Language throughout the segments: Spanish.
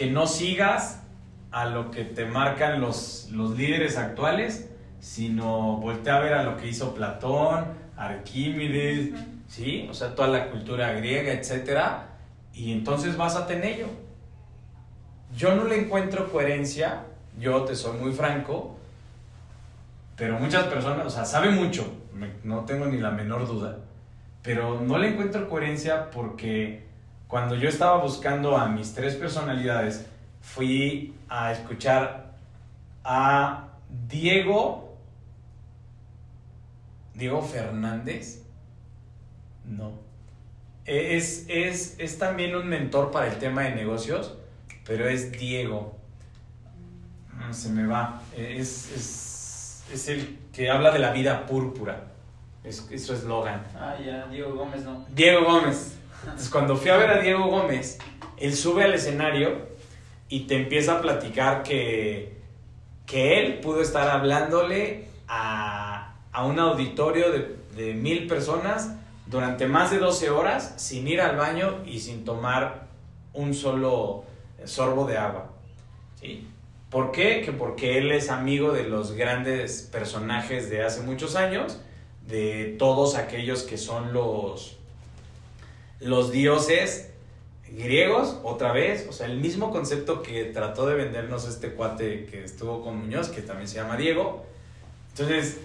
que no sigas a lo que te marcan los, los líderes actuales, sino voltea a ver a lo que hizo Platón, Arquímedes, ¿sí? O sea, toda la cultura griega, etcétera, y entonces vas a tener ello. Yo no le encuentro coherencia, yo te soy muy franco, pero muchas personas, o sea, sabe mucho, no tengo ni la menor duda, pero no le encuentro coherencia porque cuando yo estaba buscando a mis tres personalidades, fui a escuchar a Diego, Diego Fernández, no, es, es, es también un mentor para el tema de negocios, pero es Diego. Ah, se me va. Es, es, es, el que habla de la vida púrpura. Es, es su eslogan. Ah, ya, Diego Gómez, ¿no? Diego Gómez. Cuando fui a ver a Diego Gómez, él sube al escenario y te empieza a platicar que, que él pudo estar hablándole a, a un auditorio de, de mil personas durante más de 12 horas sin ir al baño y sin tomar un solo sorbo de agua. ¿sí? ¿Por qué? Que porque él es amigo de los grandes personajes de hace muchos años, de todos aquellos que son los, los dioses griegos, otra vez, o sea, el mismo concepto que trató de vendernos este cuate que estuvo con Muñoz, que también se llama Diego. Entonces,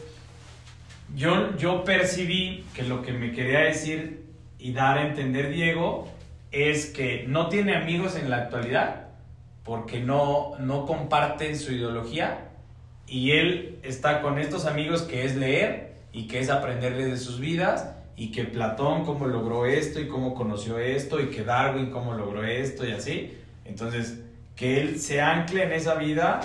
yo, yo percibí que lo que me quería decir y dar a entender Diego es que no tiene amigos en la actualidad porque no, no comparten su ideología y él está con estos amigos que es leer y que es aprenderle de sus vidas y que Platón cómo logró esto y cómo conoció esto y que Darwin cómo logró esto y así. Entonces, que él se ancle en esa vida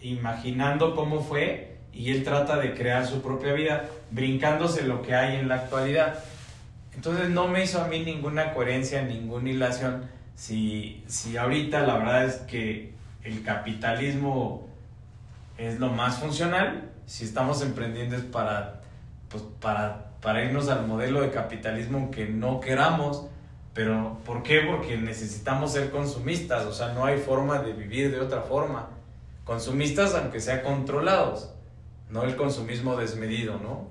imaginando cómo fue y él trata de crear su propia vida brincándose lo que hay en la actualidad. Entonces no me hizo a mí ninguna coherencia, ninguna hilación. Si, si ahorita la verdad es que el capitalismo es lo más funcional, si estamos emprendiendo es para, pues para, para irnos al modelo de capitalismo aunque no queramos. Pero ¿por qué? Porque necesitamos ser consumistas, o sea, no hay forma de vivir de otra forma. Consumistas aunque sea controlados, no el consumismo desmedido, ¿no?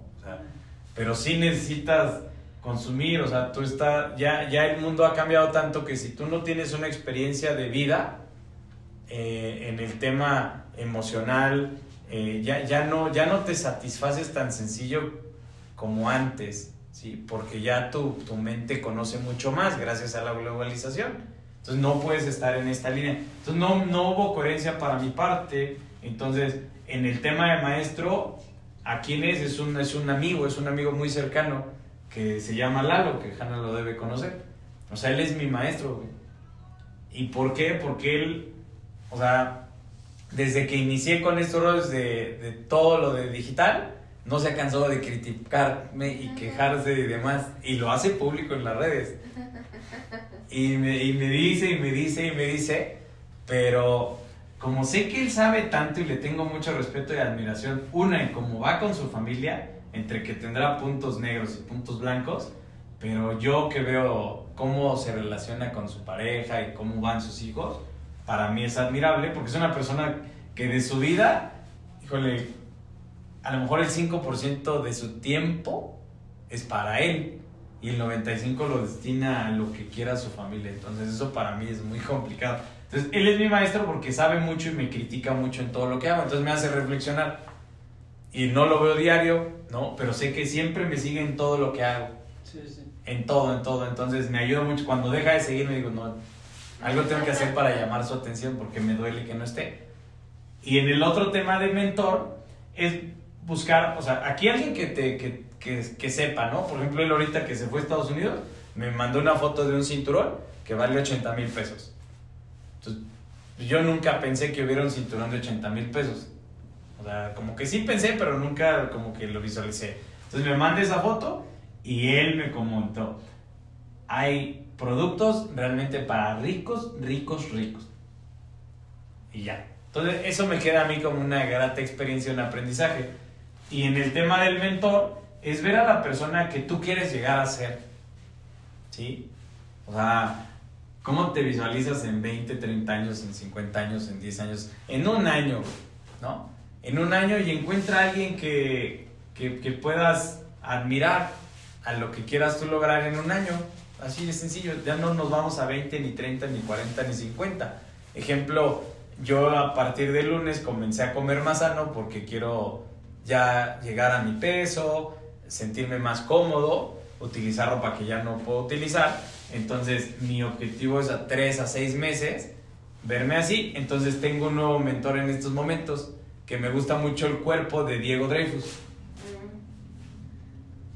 Pero sí necesitas consumir, o sea, tú estás, ya, ya el mundo ha cambiado tanto que si tú no tienes una experiencia de vida eh, en el tema emocional, eh, ya, ya, no, ya no te satisfaces tan sencillo como antes, ¿sí? Porque ya tu, tu mente conoce mucho más gracias a la globalización. Entonces no puedes estar en esta línea. Entonces no, no hubo coherencia para mi parte. Entonces, en el tema de maestro, ¿a quién es? Es un, es un amigo, es un amigo muy cercano que se llama Lalo, que Hanna lo debe conocer. O sea, él es mi maestro, güey. ¿Y por qué? Porque él, o sea, desde que inicié con estos roles de, de todo lo de digital, no se ha cansado de criticarme y quejarse y demás. Y lo hace público en las redes. Y me, y me dice, y me dice, y me dice, pero como sé que él sabe tanto y le tengo mucho respeto y admiración, una en cómo va con su familia, entre que tendrá puntos negros y puntos blancos, pero yo que veo cómo se relaciona con su pareja y cómo van sus hijos, para mí es admirable porque es una persona que de su vida, híjole, a lo mejor el 5% de su tiempo es para él y el 95% lo destina a lo que quiera su familia. Entonces eso para mí es muy complicado. Entonces él es mi maestro porque sabe mucho y me critica mucho en todo lo que hago. Entonces me hace reflexionar y no lo veo diario, ¿no? Pero sé que siempre me sigue en todo lo que hago. Sí, sí. En todo, en todo. Entonces me ayuda mucho. Cuando deja de seguirme digo, no, algo tengo que hacer para llamar su atención porque me duele que no esté. Y en el otro tema de mentor es buscar, o sea, aquí alguien que, te, que, que, que sepa, ¿no? Por ejemplo, él ahorita que se fue a Estados Unidos, me mandó una foto de un cinturón que vale 80 mil pesos. Entonces, yo nunca pensé que hubiera un cinturón de 80 mil pesos. O sea, como que sí pensé, pero nunca como que lo visualicé. Entonces me manda esa foto y él me comentó, hay productos realmente para ricos, ricos, ricos. Y ya. Entonces eso me queda a mí como una grata experiencia, un aprendizaje. Y en el tema del mentor, es ver a la persona que tú quieres llegar a ser. ¿Sí? O sea, ¿Cómo te visualizas en 20, 30 años, en 50 años, en 10 años, en un año, ¿no? En un año y encuentra a alguien que, que, que puedas admirar a lo que quieras tú lograr en un año. Así de sencillo, ya no nos vamos a 20, ni 30, ni 40, ni 50. Ejemplo, yo a partir de lunes comencé a comer más sano porque quiero ya llegar a mi peso, sentirme más cómodo, utilizar ropa que ya no puedo utilizar. Entonces mi objetivo es a 3 a 6 meses verme así. Entonces tengo un nuevo mentor en estos momentos que me gusta mucho el cuerpo de Diego Dreyfus.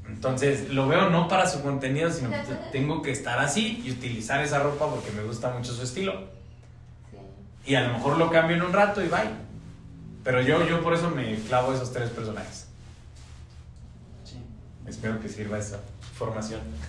Entonces lo veo no para su contenido, sino que tengo que estar así y utilizar esa ropa porque me gusta mucho su estilo. Y a lo mejor lo cambio en un rato y bye. Pero yo, yo por eso me clavo esos tres personajes. Sí. Espero que sirva esa formación.